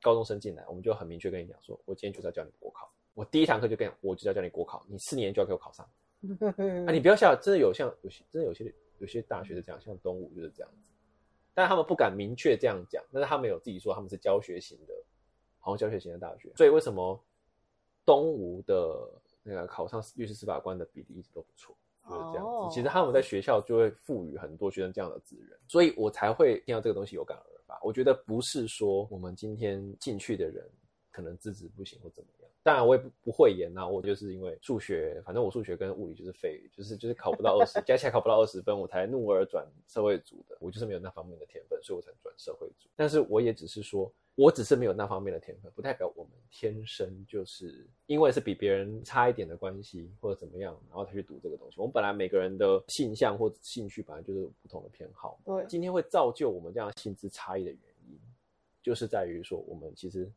高中生进来，我们就很明确跟你讲说，我今天就是要教你国考。我第一堂课就跟你，我就要叫你国考，你四年就要给我考上。啊，你不要笑，真的有像有些真的有些有些大学是这样，像东吴就是这样子，但他们不敢明确这样讲，但是他们有自己说他们是教学型的，好像教学型的大学。所以为什么东吴的那个考上律师、司法官的比例一直都不错，就是这样子。Oh. 其实他们在学校就会赋予很多学生这样的资源，所以我才会听到这个东西有感而发。我觉得不是说我们今天进去的人可能资质不行或怎么样。当然我也不不会演啊，我就是因为数学，反正我数学跟物理就是废，就是就是考不到二十，加起来考不到二十分，我才怒而转社会组的，我就是没有那方面的天分，所以我才转社会组。但是我也只是说，我只是没有那方面的天分，不代表我们天生就是因为是比别人差一点的关系或者怎么样，然后才去读这个东西。我们本来每个人的性向或者兴趣本来就是不同的偏好，对，今天会造就我们这样性质差异的原因，就是在于说我们其实，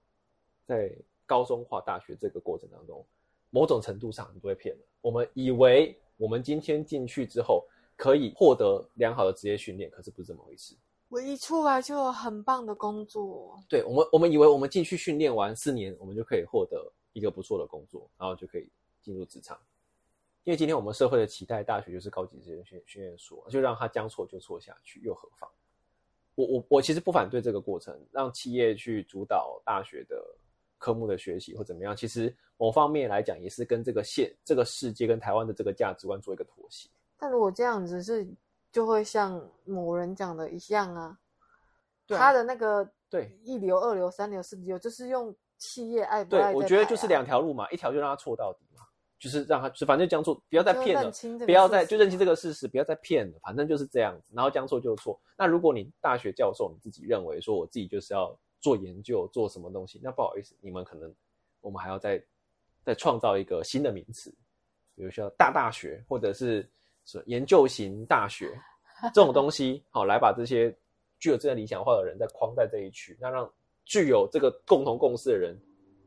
在高中化大学这个过程当中，某种程度上你都会骗了。我们以为我们今天进去之后可以获得良好的职业训练，可是不是这么回事。我一出来就有很棒的工作。对，我们，我们以为我们进去训练完四年，我们就可以获得一个不错的工作，然后就可以进入职场。因为今天我们社会的期待，大学就是高级职业训训练所，就让他将错就错下去，又何妨？我我我其实不反对这个过程，让企业去主导大学的。科目的学习或怎么样，其实某方面来讲，也是跟这个现这个世界跟台湾的这个价值观做一个妥协。但如果这样子是，就会像某人讲的一样啊，对啊，他的那个对一流、二流、三流、四流，就是用企业爱不爱、啊？对，我觉得就是两条路嘛，一条就让他错到底嘛，就是让他，就反正将错，不要再骗了，不要再就认清这个事实，不要再骗了，反正就是这样子，然后将错就错。那如果你大学教授你自己认为说我自己就是要做研究，做什么东西，那不好意思，你们可能我们还要再再创造一个新的名词，比如说大大学或者是说研究型大学这种东西，好来把这些具有这样理想化的人再框在这一区，那让。具有这个共同共识的人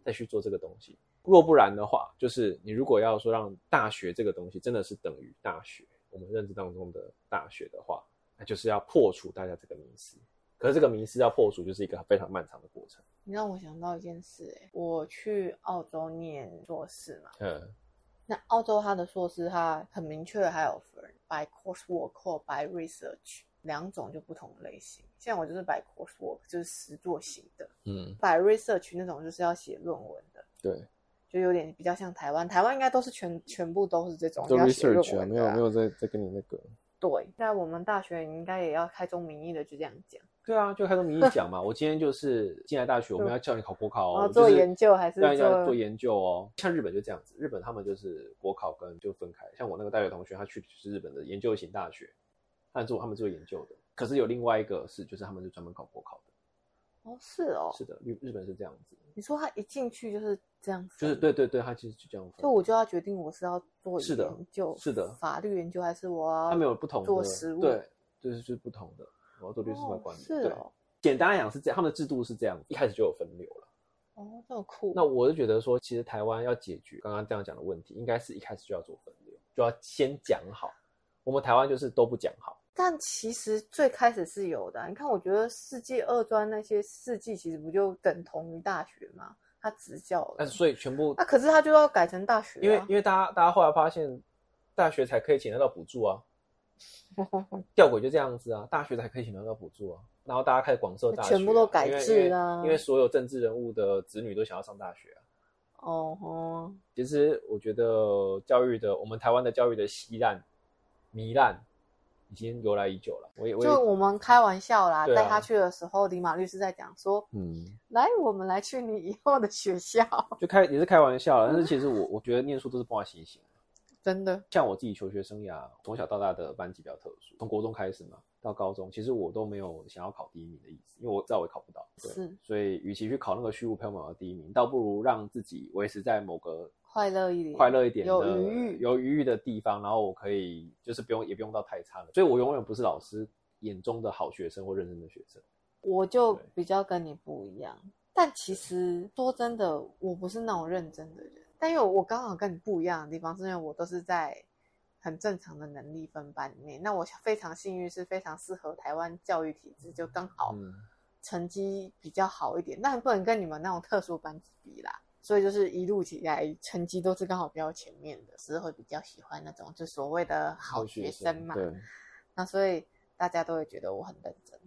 再去做这个东西，若不然的话，就是你如果要说让大学这个东西真的是等于大学，我们认知当中的大学的话，那就是要破除大家这个名词。可是这个迷思要破除，就是一个非常漫长的过程。你让我想到一件事，欸，我去澳洲念硕士嘛，嗯，那澳洲它的硕士它很明确的还有分 by coursework 或 by research。两种就不同的类型，像我就是 by coursework，就是实作型的，嗯，by research 那种就是要写论文的，对，就有点比较像台湾，台湾应该都是全全部都是这种，就 research 啊，没有没有在在跟你那个，对，在我们大学应该也要开宗明义的就这样讲，对啊，就开宗明义讲嘛，我今天就是进来大学，我们要叫你考国考哦，做研究还是要要做研究哦，像日本就这样子，日本他们就是国考跟就分开，像我那个大学同学，他去的是日本的研究型大学。他做他们做研究的，可是有另外一个是，就是他们是专门考国考的。哦，是哦，是的，日日本是这样子。你说他一进去就是这样子，就是对对对，他其实就这样。就我就要决定我是要做研究，是的，法律研究还是我要他们有不同的做实务，对，就是就是不同的。我要做律师法管理，是哦。简单来讲是这样，他们的制度是这样，一开始就有分流了。哦，这么酷。那我就觉得说，其实台湾要解决刚刚这样讲的问题，应该是一开始就要做分流，就要先讲好。我们台湾就是都不讲好。但其实最开始是有的，你看，我觉得世纪二专那些世纪其实不就等同于大学吗？他执教，但是所以全部，那、啊、可是他就要改成大学、啊，因为因为大家大家后来发现，大学才可以请得到补助啊，吊诡就这样子啊，大学才可以请得到补助啊，然后大家开始广设大学、啊，全部都改制啊，因为所有政治人物的子女都想要上大学啊。哦吼，其实我觉得教育的，我们台湾的教育的稀烂、糜烂。已经由来已久了，我也，就我们开玩笑啦，带、啊、他去的时候，李马律师在讲说，嗯，来，我们来去你以后的学校，就开也是开玩笑啦，但是其实我我觉得念书都是挂心型，真的。像我自己求学生涯，从小到大的班级比较特殊，从国中开始嘛，到高中，其实我都没有想要考第一名的意思，因为我知道我也考不到，对，是，所以与其去考那个虚无缥缈的第一名，倒不如让自己维持在某个。快乐一点，快乐一点的，有余裕，有余裕的地方，然后我可以就是不用，也不用到太差了。所以我永远不是老师眼中的好学生或认真的学生。我就比较跟你不一样，但其实说真的，我不是那种认真的人。但因为我刚好跟你不一样的地方，是因为我都是在很正常的能力分班里面。那我非常幸运，是非常适合台湾教育体制，就刚好成绩比较好一点。但不能跟你们那种特殊班级比啦。所以就是一路起来成绩都是刚好比较前面的，是会比较喜欢那种就所谓的好学生嘛。对。那所以大家都会觉得我很认真。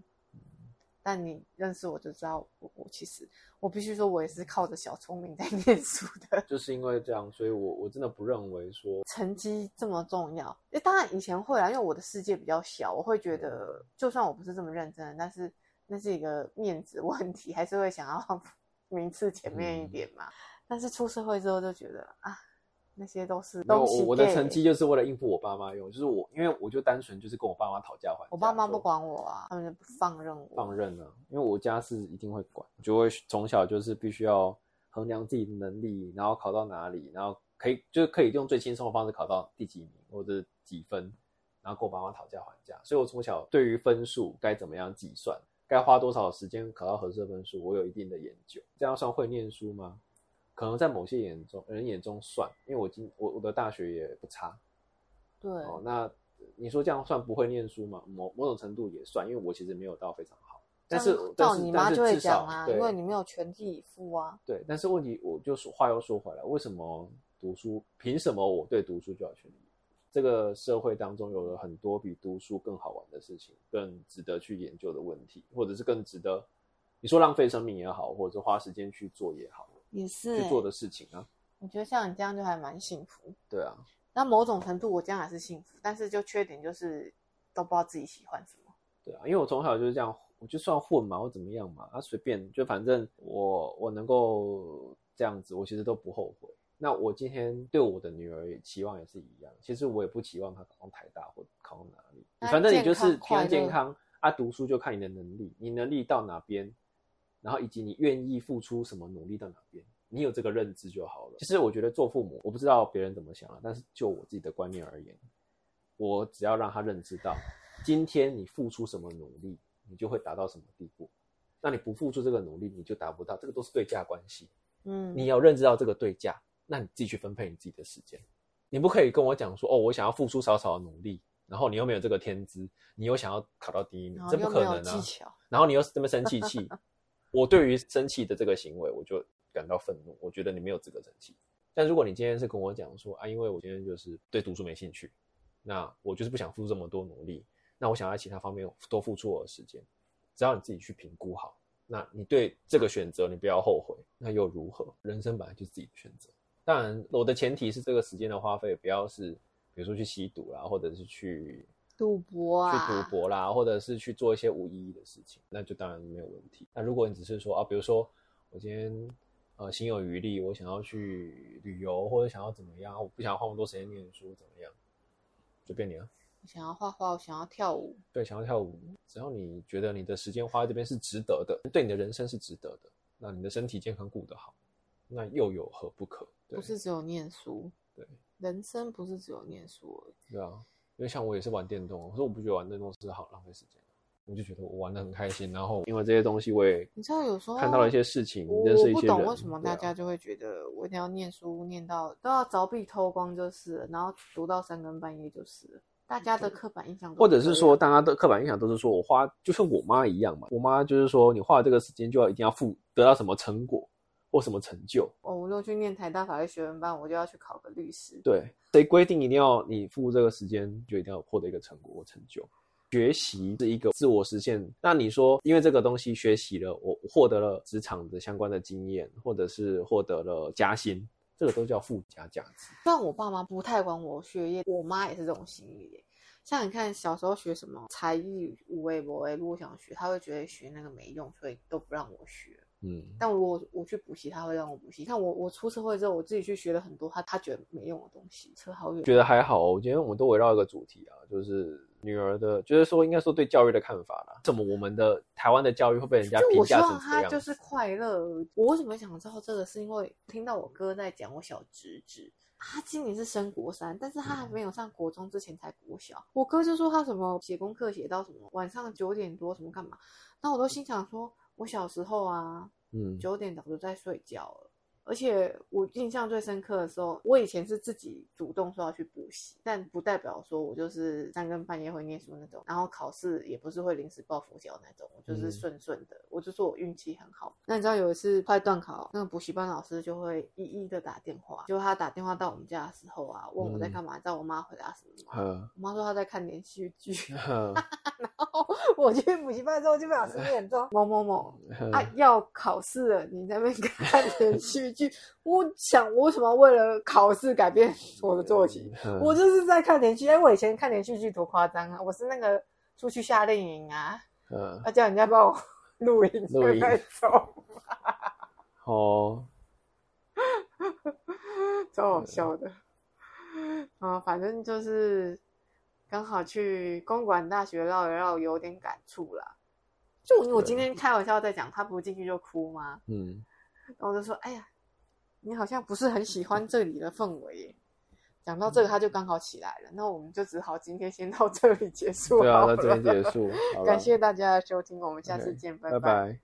嗯。但你认识我就知道，我我其实我必须说，我也是靠着小聪明在 念书的。就是因为这样，所以我我真的不认为说成绩这么重要。诶，当然以前会啊，因为我的世界比较小，我会觉得就算我不是这么认真的，但是那是一个面子 问题，还是会想要 名次前面一点嘛。嗯但是出社会之后就觉得啊，那些都是东西。我的成绩就是为了应付我爸妈用，就是我，因为我就单纯就是跟我爸妈讨价还价。我爸妈不管我啊，他们就不放任我。放任啊，因为我家是一定会管，就会从小就是必须要衡量自己的能力，然后考到哪里，然后可以就是可以用最轻松的方式考到第几名或者几分，然后跟我爸妈讨价还价。所以我从小对于分数该怎么样计算，该花多少时间考到合适的分数，我有一定的研究。这样算会念书吗？可能在某些眼中人眼中算，因为我今我我的大学也不差，对哦。那你说这样算不会念书吗？某某种程度也算，因为我其实没有到非常好。但是到你妈就会讲啊，因为你没有全力以赴啊。对，但是问题我就说话又说回来，为什么读书？凭什么我对读书就要全力？这个社会当中有了很多比读书更好玩的事情，更值得去研究的问题，或者是更值得你说浪费生命也好，或者是花时间去做也好。也是、欸、去做的事情啊，我觉得像你这样就还蛮幸福。对啊，那某种程度我这样还是幸福，但是就缺点就是都不知道自己喜欢什么。对啊，因为我从小就是这样我就算混嘛，或怎么样嘛，啊随便，就反正我我能够这样子，我其实都不后悔。那我今天对我的女儿期望也是一样，其实我也不期望她考上台大或考到哪里，反正你就是平安健康啊，读书就看你的能力，你能力到哪边，然后以及你愿意付出什么努力到哪边，你有这个认知就好了。其实我觉得做父母，我不知道别人怎么想啊，但是就我自己的观念而言，我只要让他认知到，今天你付出什么努力，你就会达到什么地步，那你不付出这个努力，你就达不到，这个都是对价关系。嗯，你要认知到这个对价。那你自己去分配你自己的时间，你不可以跟我讲说哦，我想要付出少少的努力，然后你又没有这个天资，你又想要考到第一名，这不可能啊！然后你又这么生气气，我对于生气的这个行为，我就感到愤怒。我觉得你没有资格生气。但如果你今天是跟我讲说啊，因为我今天就是对读书没兴趣，那我就是不想付出这么多努力，那我想在其他方面多付出我的时间，只要你自己去评估好，那你对这个选择你不要后悔，那又如何？人生本来就是自己的选择。当然，我的前提是这个时间的花费不要是，比如说去吸毒啦，或者是去赌博啊，去赌博啦，或者是去做一些无意义的事情，那就当然没有问题。那如果你只是说啊，比如说我今天呃心有余力，我想要去旅游，或者想要怎么样，我不想要花那么多时间念书，怎么样，随便你啊。我想要画画，我想要跳舞，对，想要跳舞，只要你觉得你的时间花在这边是值得的，对你的人生是值得的，那你的身体健康顾得好，那又有何不可？不是只有念书，对，人生不是只有念书而已。对啊，因为像我也是玩电动，可是我不觉得玩电动是好浪费时间，我就觉得我玩的很开心。然后因为这些东西，我也你知道有时候看到了一些事情，认识一些人。我不懂为什么大家就会觉得我一定要念书，念到都要凿壁偷光就是了，然后读到三更半夜就是了。大家的刻板印象，或者是说大家的刻板印象都是说我花就像我妈一样嘛，我妈就是说你花了这个时间就要一定要付得到什么成果。或什么成就？哦，我就去念台大法律学院班，我就要去考个律师。对，谁规定一定要你付这个时间就一定要获得一个成果或成就？学习是一个自我实现。那你说，因为这个东西学习了，我获得了职场的相关的经验，或者是获得了加薪，这个都叫附加价值。虽然我爸妈不太管我学业，我妈也是这种心理。像你看，小时候学什么才艺、五位博诶，如果想学，他会觉得学那个没用，所以都不让我学。嗯，但我我去补习，他会让我补习。看我我出社会之后，我自己去学了很多他他觉得没用的东西，车好远。觉得还好，我今天我们都围绕一个主题啊，就是女儿的，就是说应该说对教育的看法啦。怎么我们的台湾的教育会被人家评价成这样？我希望他就是快乐。我为什么想知道这个？是因为听到我哥在讲我小侄子，他今年是升国三，但是他还没有上国中之前才国小。嗯、我哥就说他什么写功课写到什么晚上九点多什么干嘛，那我都心想说。我小时候啊，嗯，九点早就在睡觉了。而且我印象最深刻的时候，我以前是自己主动说要去补习，但不代表说我就是三更半夜会念书那种。然后考试也不是会临时抱佛脚那种，我就是顺顺的。嗯、我就说我运气很好。那你知道有一次快断考，那个补习班老师就会一一的打电话，就他打电话到我们家的时候啊，问我在干嘛，知道、我妈回答什么？吗、我妈说她在看连续剧。嗯、然后我去补习班之后就被老师念说某某某、嗯、啊要考试了，你在那边看连续。剧，我想我为什么为了考试改变我的作息？嗯、我就是在看连续剧。哎，我以前看连续剧多夸张啊！我是那个出去夏令营啊，嗯，要叫人家帮我 录音录音走。哦，超好笑的。啊、嗯，反正就是刚好去公馆大学绕一绕，有点感触啦。就我今天开玩笑在讲，他不进去就哭吗？嗯，然后我就说，哎呀。你好像不是很喜欢这里的氛围耶。讲到这个，他就刚好起来了。那我们就只好今天先到这里结束。对啊，到这边结束。感谢大家的收听，我们下次见，拜拜。